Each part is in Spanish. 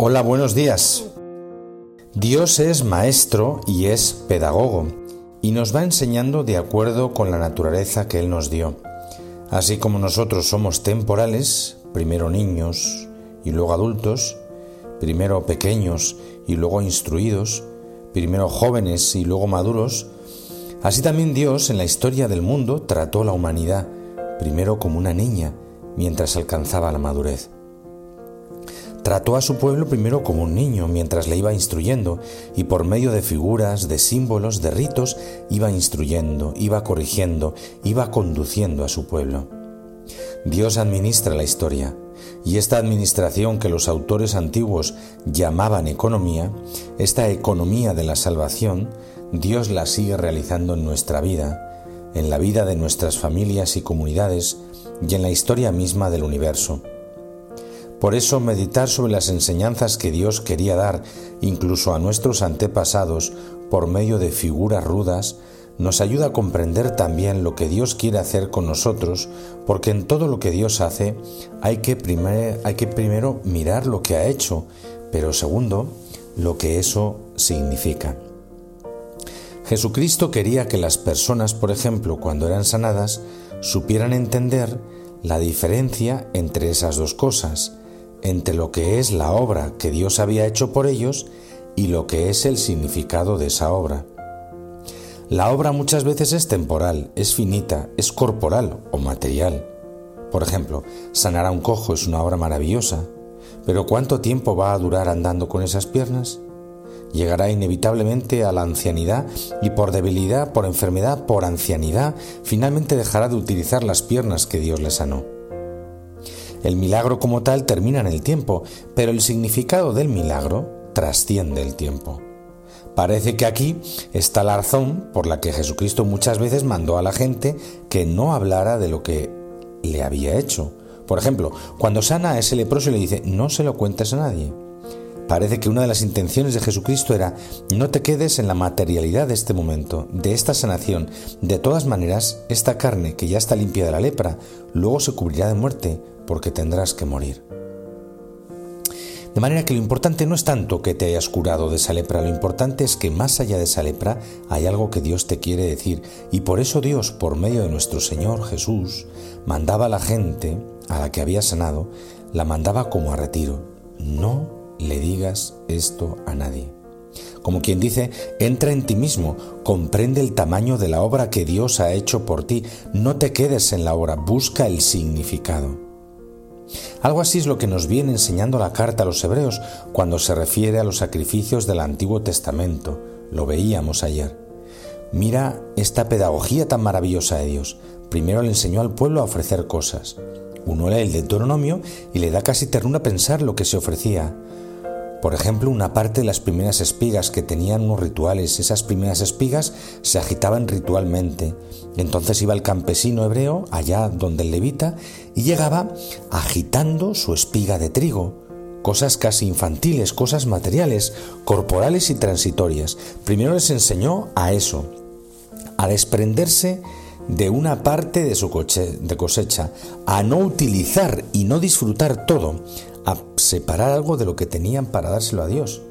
Hola, buenos días. Dios es maestro y es pedagogo y nos va enseñando de acuerdo con la naturaleza que Él nos dio. Así como nosotros somos temporales, primero niños y luego adultos, primero pequeños y luego instruidos, primero jóvenes y luego maduros, así también Dios en la historia del mundo trató la humanidad, primero como una niña, mientras alcanzaba la madurez. Trató a su pueblo primero como un niño mientras le iba instruyendo y por medio de figuras, de símbolos, de ritos, iba instruyendo, iba corrigiendo, iba conduciendo a su pueblo. Dios administra la historia y esta administración que los autores antiguos llamaban economía, esta economía de la salvación, Dios la sigue realizando en nuestra vida, en la vida de nuestras familias y comunidades y en la historia misma del universo. Por eso meditar sobre las enseñanzas que Dios quería dar incluso a nuestros antepasados por medio de figuras rudas nos ayuda a comprender también lo que Dios quiere hacer con nosotros, porque en todo lo que Dios hace hay que, hay que primero mirar lo que ha hecho, pero segundo, lo que eso significa. Jesucristo quería que las personas, por ejemplo, cuando eran sanadas, supieran entender la diferencia entre esas dos cosas, entre lo que es la obra que Dios había hecho por ellos y lo que es el significado de esa obra. La obra muchas veces es temporal, es finita, es corporal o material. Por ejemplo, sanar a un cojo es una obra maravillosa, pero ¿cuánto tiempo va a durar andando con esas piernas? Llegará inevitablemente a la ancianidad y por debilidad, por enfermedad, por ancianidad, finalmente dejará de utilizar las piernas que Dios le sanó. El milagro como tal termina en el tiempo, pero el significado del milagro trasciende el tiempo. Parece que aquí está la razón por la que Jesucristo muchas veces mandó a la gente que no hablara de lo que le había hecho. Por ejemplo, cuando sana a ese leproso y le dice, no se lo cuentes a nadie. Parece que una de las intenciones de Jesucristo era, no te quedes en la materialidad de este momento, de esta sanación. De todas maneras, esta carne que ya está limpia de la lepra, luego se cubrirá de muerte, porque tendrás que morir. De manera que lo importante no es tanto que te hayas curado de esa lepra, lo importante es que más allá de esa lepra hay algo que Dios te quiere decir y por eso Dios, por medio de nuestro Señor Jesús, mandaba a la gente a la que había sanado, la mandaba como a retiro. No le digas esto a nadie. Como quien dice, entra en ti mismo, comprende el tamaño de la obra que Dios ha hecho por ti, no te quedes en la obra, busca el significado. Algo así es lo que nos viene enseñando la carta a los hebreos cuando se refiere a los sacrificios del Antiguo Testamento. Lo veíamos ayer. Mira esta pedagogía tan maravillosa de Dios. Primero le enseñó al pueblo a ofrecer cosas. Uno lee el Deuteronomio y le da casi ternura pensar lo que se ofrecía. Por ejemplo, una parte de las primeras espigas que tenían unos rituales, esas primeras espigas se agitaban ritualmente. Entonces iba el campesino hebreo, allá donde el levita, y llegaba agitando su espiga de trigo. Cosas casi infantiles, cosas materiales, corporales y transitorias. Primero les enseñó a eso, a desprenderse de una parte de su cosecha, a no utilizar y no disfrutar todo, a separar algo de lo que tenían para dárselo a Dios.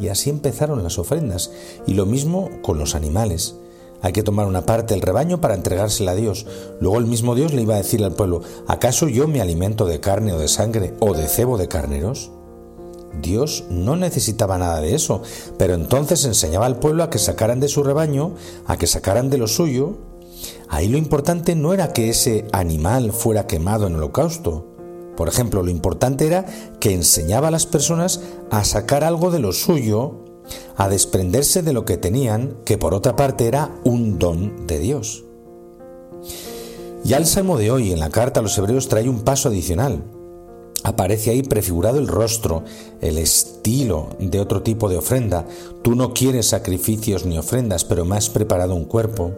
Y así empezaron las ofrendas. Y lo mismo con los animales. Hay que tomar una parte del rebaño para entregársela a Dios. Luego el mismo Dios le iba a decir al pueblo, ¿acaso yo me alimento de carne o de sangre o de cebo de carneros? Dios no necesitaba nada de eso, pero entonces enseñaba al pueblo a que sacaran de su rebaño, a que sacaran de lo suyo. Ahí lo importante no era que ese animal fuera quemado en holocausto, por ejemplo, lo importante era que enseñaba a las personas a sacar algo de lo suyo, a desprenderse de lo que tenían, que por otra parte era un don de Dios. Ya el Salmo de hoy en la carta a los Hebreos trae un paso adicional. Aparece ahí prefigurado el rostro, el estilo de otro tipo de ofrenda. Tú no quieres sacrificios ni ofrendas, pero me has preparado un cuerpo.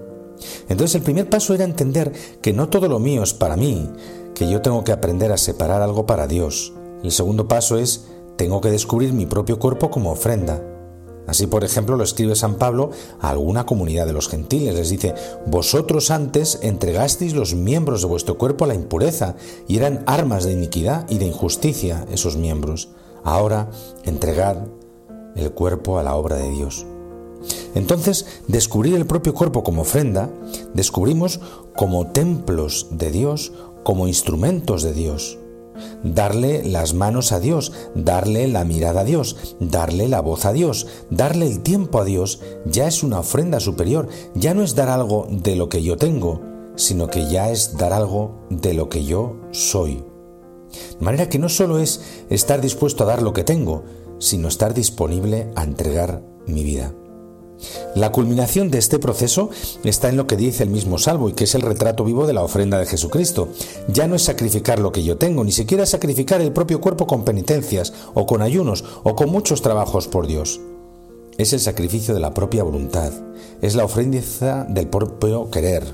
Entonces el primer paso era entender que no todo lo mío es para mí, que yo tengo que aprender a separar algo para Dios. El segundo paso es, tengo que descubrir mi propio cuerpo como ofrenda. Así, por ejemplo, lo escribe San Pablo a alguna comunidad de los gentiles. Les dice, vosotros antes entregasteis los miembros de vuestro cuerpo a la impureza y eran armas de iniquidad y de injusticia esos miembros. Ahora entregad el cuerpo a la obra de Dios. Entonces, descubrir el propio cuerpo como ofrenda, descubrimos como templos de Dios, como instrumentos de Dios. Darle las manos a Dios, darle la mirada a Dios, darle la voz a Dios, darle el tiempo a Dios, ya es una ofrenda superior, ya no es dar algo de lo que yo tengo, sino que ya es dar algo de lo que yo soy. De manera que no solo es estar dispuesto a dar lo que tengo, sino estar disponible a entregar mi vida. La culminación de este proceso está en lo que dice el mismo Salvo y que es el retrato vivo de la ofrenda de Jesucristo. Ya no es sacrificar lo que yo tengo, ni siquiera sacrificar el propio cuerpo con penitencias, o con ayunos, o con muchos trabajos por Dios. Es el sacrificio de la propia voluntad, es la ofrenda del propio querer.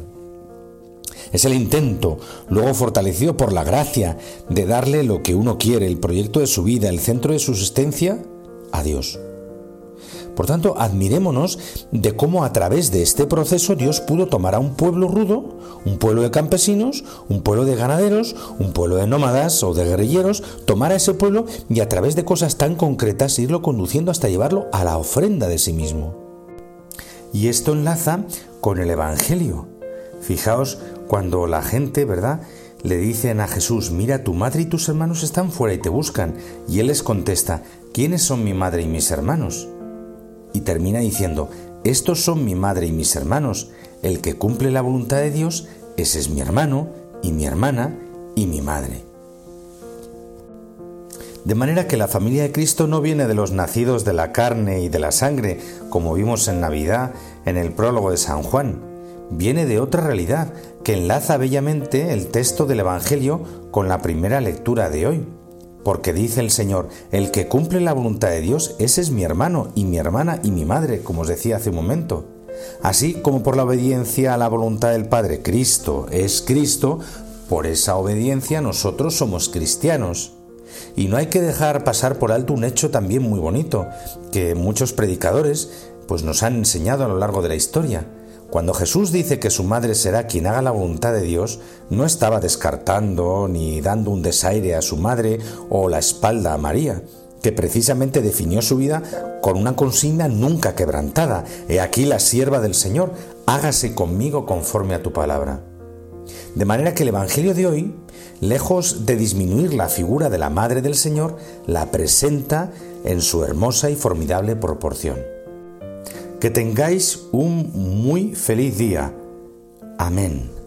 Es el intento, luego fortalecido por la gracia, de darle lo que uno quiere, el proyecto de su vida, el centro de su existencia, a Dios. Por tanto, admirémonos de cómo a través de este proceso Dios pudo tomar a un pueblo rudo, un pueblo de campesinos, un pueblo de ganaderos, un pueblo de nómadas o de guerrilleros, tomar a ese pueblo y a través de cosas tan concretas irlo conduciendo hasta llevarlo a la ofrenda de sí mismo. Y esto enlaza con el Evangelio. Fijaos cuando la gente, ¿verdad? Le dicen a Jesús, mira, tu madre y tus hermanos están fuera y te buscan. Y él les contesta, ¿quiénes son mi madre y mis hermanos? Y termina diciendo, estos son mi madre y mis hermanos, el que cumple la voluntad de Dios, ese es mi hermano y mi hermana y mi madre. De manera que la familia de Cristo no viene de los nacidos de la carne y de la sangre, como vimos en Navidad en el prólogo de San Juan, viene de otra realidad que enlaza bellamente el texto del Evangelio con la primera lectura de hoy porque dice el Señor, el que cumple la voluntad de Dios, ese es mi hermano y mi hermana y mi madre, como os decía hace un momento. Así como por la obediencia a la voluntad del Padre, Cristo es Cristo, por esa obediencia nosotros somos cristianos. Y no hay que dejar pasar por alto un hecho también muy bonito, que muchos predicadores pues nos han enseñado a lo largo de la historia. Cuando Jesús dice que su madre será quien haga la voluntad de Dios, no estaba descartando ni dando un desaire a su madre o la espalda a María, que precisamente definió su vida con una consigna nunca quebrantada. He aquí la sierva del Señor, hágase conmigo conforme a tu palabra. De manera que el Evangelio de hoy, lejos de disminuir la figura de la Madre del Señor, la presenta en su hermosa y formidable proporción. Que tengáis un muy feliz día. Amén.